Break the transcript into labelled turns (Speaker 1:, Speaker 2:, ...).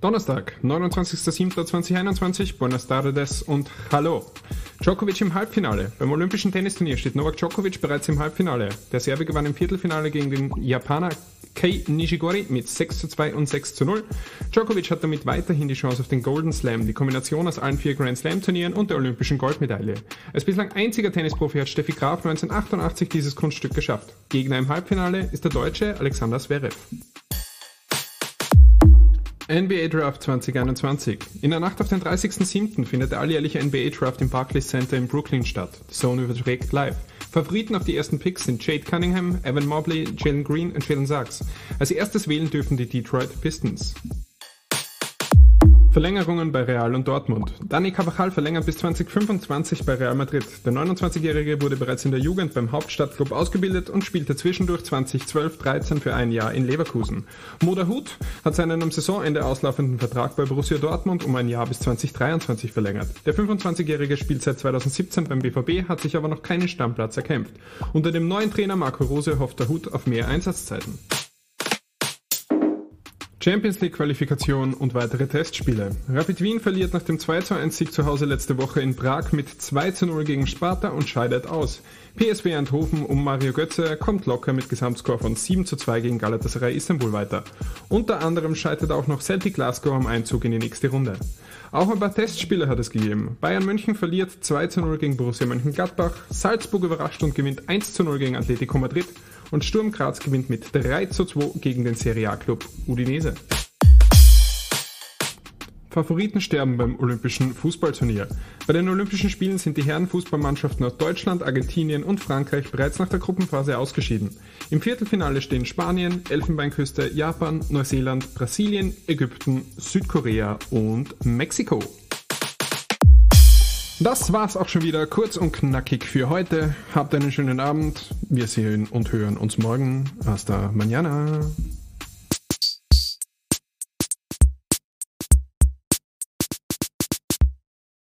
Speaker 1: Donnerstag, 29.07.2021, Buenas tardes und Hallo. Djokovic im Halbfinale. Beim Olympischen Tennisturnier steht Novak Djokovic bereits im Halbfinale. Der Serbe gewann im Viertelfinale gegen den Japaner Kei Nishigori mit 6 zu 2 und 6 zu 0. Djokovic hat damit weiterhin die Chance auf den Golden Slam, die Kombination aus allen vier Grand Slam Turnieren und der olympischen Goldmedaille. Als bislang einziger Tennisprofi hat Steffi Graf 1988 dieses Kunststück geschafft. Gegner im Halbfinale ist der Deutsche Alexander Zverev. NBA Draft 2021. In der Nacht auf den 30.07. findet der alljährliche NBA Draft im Barclays Center in Brooklyn statt. Die Zone überträgt live. Favoriten auf die ersten Picks sind Jade Cunningham, Evan Mobley, Jalen Green und Jalen Sachs. Als erstes wählen dürfen die Detroit Pistons. Verlängerungen bei Real und Dortmund. Dani Carvajal verlängert bis 2025 bei Real Madrid. Der 29-Jährige wurde bereits in der Jugend beim Hauptstadtclub ausgebildet und spielte zwischendurch 2012-13 für ein Jahr in Leverkusen. Moda Hut hat seinen am Saisonende auslaufenden Vertrag bei Borussia Dortmund um ein Jahr bis 2023 verlängert. Der 25-Jährige spielt seit 2017 beim BVB, hat sich aber noch keinen Stammplatz erkämpft. Unter dem neuen Trainer Marco Rose hofft der Hut auf mehr Einsatzzeiten. Champions League Qualifikation und weitere Testspiele. Rapid Wien verliert nach dem 2 zu 1 Sieg zu Hause letzte Woche in Prag mit 2 zu 0 gegen Sparta und scheidet aus. PSW Eindhoven um Mario Götze kommt locker mit Gesamtscore von 7 zu 2 gegen Galatasaray Istanbul weiter. Unter anderem scheitert auch noch Celtic Glasgow am Einzug in die nächste Runde. Auch ein paar Testspiele hat es gegeben. Bayern München verliert 2 zu 0 gegen Borussia Mönchengladbach, Salzburg überrascht und gewinnt 1 zu 0 gegen Atletico Madrid und Sturm Graz gewinnt mit 3 zu 2 gegen den Serie A-Club Udinese. Favoriten sterben beim Olympischen Fußballturnier. Bei den Olympischen Spielen sind die Herrenfußballmannschaften aus Deutschland, Argentinien und Frankreich bereits nach der Gruppenphase ausgeschieden. Im Viertelfinale stehen Spanien, Elfenbeinküste, Japan, Neuseeland, Brasilien, Ägypten, Südkorea und Mexiko. Das war's auch schon wieder kurz und knackig für heute. Habt einen schönen Abend. Wir sehen und hören uns morgen. Hasta mañana.